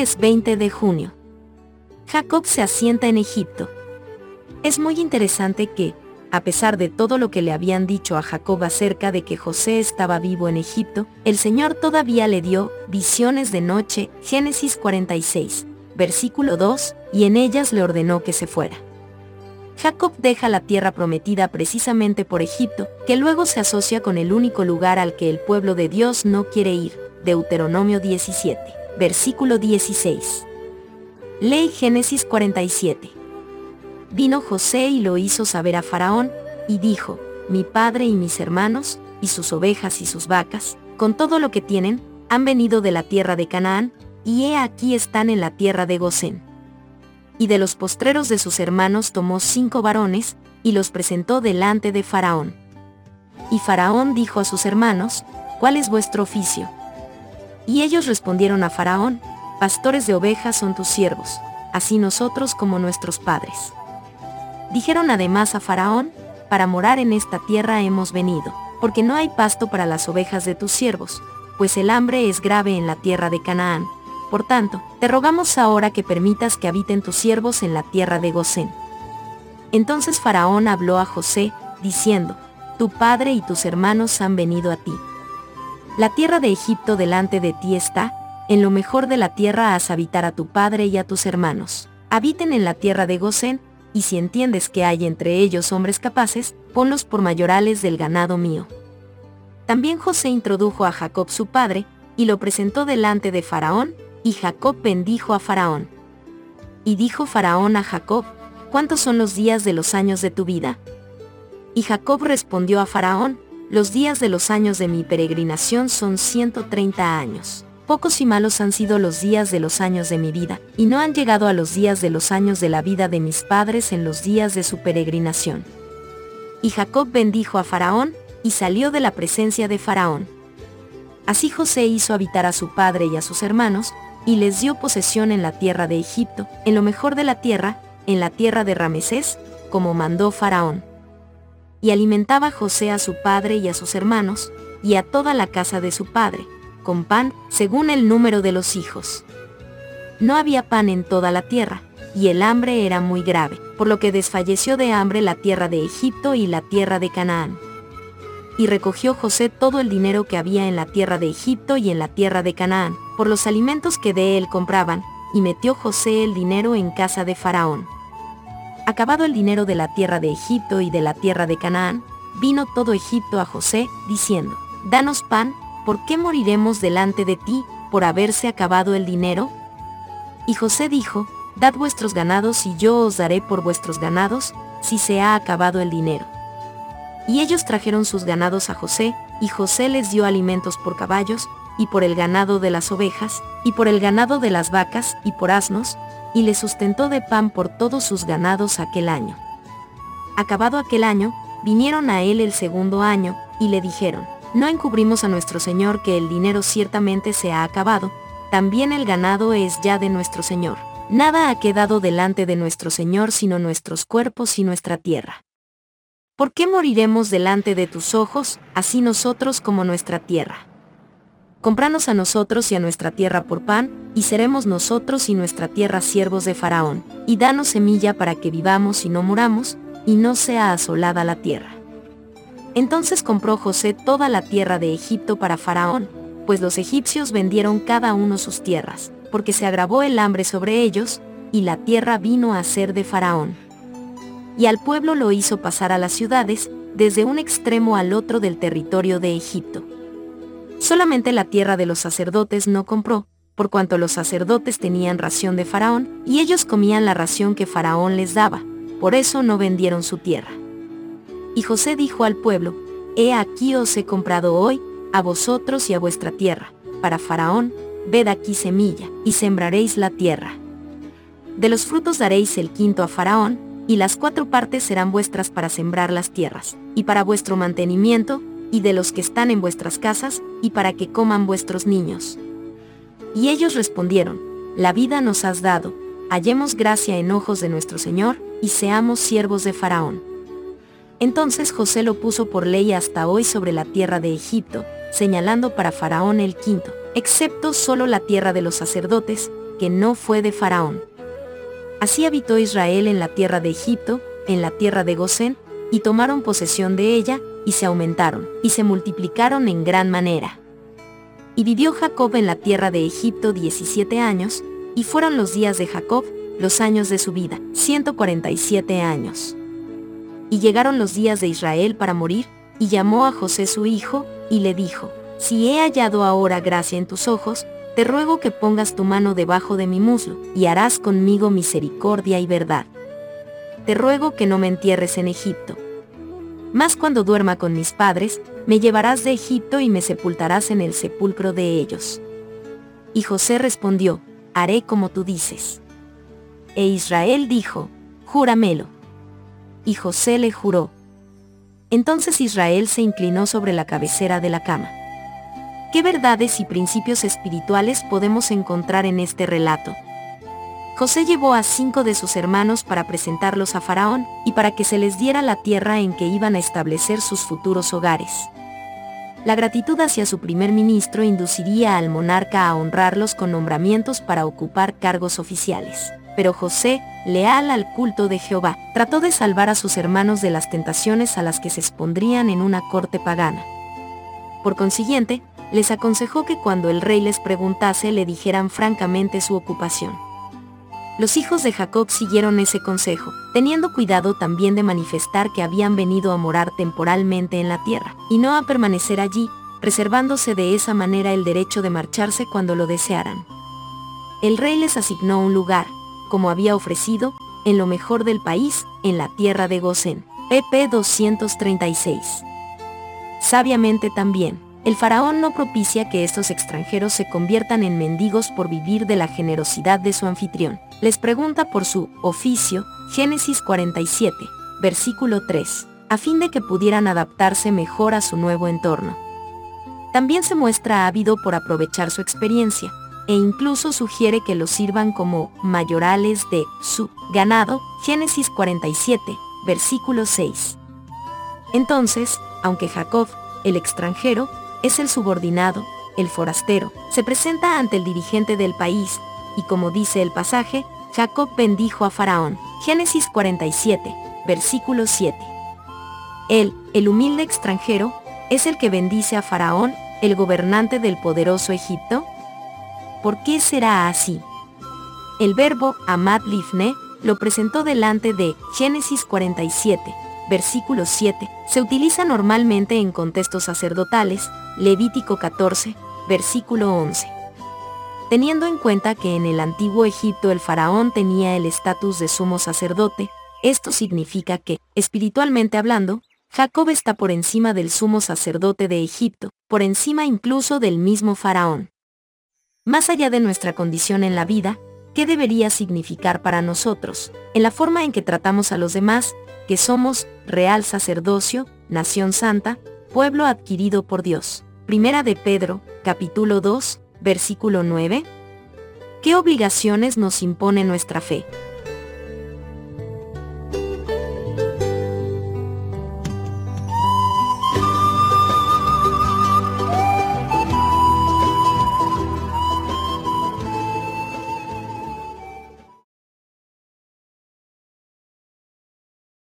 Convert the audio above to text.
Lunes 20 de junio. Jacob se asienta en Egipto. Es muy interesante que, a pesar de todo lo que le habían dicho a Jacob acerca de que José estaba vivo en Egipto, el Señor todavía le dio visiones de noche, Génesis 46, versículo 2, y en ellas le ordenó que se fuera. Jacob deja la tierra prometida precisamente por Egipto, que luego se asocia con el único lugar al que el pueblo de Dios no quiere ir, Deuteronomio 17, versículo 16. Ley Génesis 47. Vino José y lo hizo saber a Faraón, y dijo, mi padre y mis hermanos, y sus ovejas y sus vacas, con todo lo que tienen, han venido de la tierra de Canaán, y he aquí están en la tierra de Gosén. Y de los postreros de sus hermanos tomó cinco varones, y los presentó delante de Faraón. Y Faraón dijo a sus hermanos, ¿cuál es vuestro oficio? Y ellos respondieron a Faraón, pastores de ovejas son tus siervos, así nosotros como nuestros padres. Dijeron además a Faraón, para morar en esta tierra hemos venido, porque no hay pasto para las ovejas de tus siervos, pues el hambre es grave en la tierra de Canaán. Por tanto, te rogamos ahora que permitas que habiten tus siervos en la tierra de Gosén. Entonces Faraón habló a José, diciendo, Tu padre y tus hermanos han venido a ti. La tierra de Egipto delante de ti está, en lo mejor de la tierra haz habitar a tu padre y a tus hermanos. Habiten en la tierra de Gosén, y si entiendes que hay entre ellos hombres capaces, ponlos por mayorales del ganado mío. También José introdujo a Jacob su padre, y lo presentó delante de Faraón, y Jacob bendijo a Faraón. Y dijo Faraón a Jacob, ¿cuántos son los días de los años de tu vida? Y Jacob respondió a Faraón, los días de los años de mi peregrinación son 130 años pocos y malos han sido los días de los años de mi vida, y no han llegado a los días de los años de la vida de mis padres en los días de su peregrinación. Y Jacob bendijo a Faraón, y salió de la presencia de Faraón. Así José hizo habitar a su padre y a sus hermanos, y les dio posesión en la tierra de Egipto, en lo mejor de la tierra, en la tierra de Ramesés, como mandó Faraón. Y alimentaba José a su padre y a sus hermanos, y a toda la casa de su padre, con pan, según el número de los hijos. No había pan en toda la tierra, y el hambre era muy grave, por lo que desfalleció de hambre la tierra de Egipto y la tierra de Canaán. Y recogió José todo el dinero que había en la tierra de Egipto y en la tierra de Canaán, por los alimentos que de él compraban, y metió José el dinero en casa de Faraón. Acabado el dinero de la tierra de Egipto y de la tierra de Canaán, vino todo Egipto a José, diciendo, Danos pan, ¿por qué moriremos delante de ti, por haberse acabado el dinero? Y José dijo, Dad vuestros ganados y yo os daré por vuestros ganados, si se ha acabado el dinero. Y ellos trajeron sus ganados a José, y José les dio alimentos por caballos, y por el ganado de las ovejas, y por el ganado de las vacas, y por asnos, y les sustentó de pan por todos sus ganados aquel año. Acabado aquel año, vinieron a él el segundo año, y le dijeron, no encubrimos a nuestro Señor que el dinero ciertamente se ha acabado, también el ganado es ya de nuestro Señor. Nada ha quedado delante de nuestro Señor sino nuestros cuerpos y nuestra tierra. ¿Por qué moriremos delante de tus ojos, así nosotros como nuestra tierra? Compranos a nosotros y a nuestra tierra por pan, y seremos nosotros y nuestra tierra siervos de Faraón, y danos semilla para que vivamos y no muramos, y no sea asolada la tierra. Entonces compró José toda la tierra de Egipto para Faraón, pues los egipcios vendieron cada uno sus tierras, porque se agravó el hambre sobre ellos, y la tierra vino a ser de Faraón. Y al pueblo lo hizo pasar a las ciudades, desde un extremo al otro del territorio de Egipto. Solamente la tierra de los sacerdotes no compró, por cuanto los sacerdotes tenían ración de Faraón, y ellos comían la ración que Faraón les daba, por eso no vendieron su tierra. Y José dijo al pueblo, He aquí os he comprado hoy, a vosotros y a vuestra tierra, para Faraón, ved aquí semilla, y sembraréis la tierra. De los frutos daréis el quinto a Faraón, y las cuatro partes serán vuestras para sembrar las tierras, y para vuestro mantenimiento, y de los que están en vuestras casas, y para que coman vuestros niños. Y ellos respondieron, La vida nos has dado, hallemos gracia en ojos de nuestro Señor, y seamos siervos de Faraón. Entonces José lo puso por ley hasta hoy sobre la tierra de Egipto, señalando para Faraón el quinto, excepto solo la tierra de los sacerdotes, que no fue de Faraón. Así habitó Israel en la tierra de Egipto, en la tierra de Gosén, y tomaron posesión de ella, y se aumentaron, y se multiplicaron en gran manera. Y vivió Jacob en la tierra de Egipto diecisiete años, y fueron los días de Jacob, los años de su vida, ciento cuarenta y siete años. Y llegaron los días de Israel para morir, y llamó a José su hijo, y le dijo, Si he hallado ahora gracia en tus ojos, te ruego que pongas tu mano debajo de mi muslo, y harás conmigo misericordia y verdad. Te ruego que no me entierres en Egipto. Mas cuando duerma con mis padres, me llevarás de Egipto y me sepultarás en el sepulcro de ellos. Y José respondió, Haré como tú dices. E Israel dijo, Júramelo. Y José le juró. Entonces Israel se inclinó sobre la cabecera de la cama. ¿Qué verdades y principios espirituales podemos encontrar en este relato? José llevó a cinco de sus hermanos para presentarlos a Faraón y para que se les diera la tierra en que iban a establecer sus futuros hogares. La gratitud hacia su primer ministro induciría al monarca a honrarlos con nombramientos para ocupar cargos oficiales. Pero José, leal al culto de Jehová, trató de salvar a sus hermanos de las tentaciones a las que se expondrían en una corte pagana. Por consiguiente, les aconsejó que cuando el rey les preguntase le dijeran francamente su ocupación. Los hijos de Jacob siguieron ese consejo, teniendo cuidado también de manifestar que habían venido a morar temporalmente en la tierra, y no a permanecer allí, reservándose de esa manera el derecho de marcharse cuando lo desearan. El rey les asignó un lugar, como había ofrecido, en lo mejor del país, en la tierra de Gosén. pp 236. Sabiamente también, el faraón no propicia que estos extranjeros se conviertan en mendigos por vivir de la generosidad de su anfitrión. Les pregunta por su oficio, Génesis 47, versículo 3, a fin de que pudieran adaptarse mejor a su nuevo entorno. También se muestra ávido por aprovechar su experiencia, e incluso sugiere que los sirvan como mayorales de su ganado, Génesis 47, versículo 6. Entonces, aunque Jacob, el extranjero, es el subordinado, el forastero, se presenta ante el dirigente del país, y como dice el pasaje, Jacob bendijo a Faraón. Génesis 47, versículo 7. Él, el humilde extranjero, es el que bendice a Faraón, el gobernante del poderoso Egipto. ¿Por qué será así? El verbo amad lifne lo presentó delante de Génesis 47, versículo 7, se utiliza normalmente en contextos sacerdotales, Levítico 14, versículo 11. Teniendo en cuenta que en el antiguo Egipto el faraón tenía el estatus de sumo sacerdote, esto significa que, espiritualmente hablando, Jacob está por encima del sumo sacerdote de Egipto, por encima incluso del mismo faraón. Más allá de nuestra condición en la vida, ¿qué debería significar para nosotros, en la forma en que tratamos a los demás, que somos real sacerdocio, nación santa, pueblo adquirido por Dios. Primera de Pedro, capítulo 2, versículo 9. ¿Qué obligaciones nos impone nuestra fe?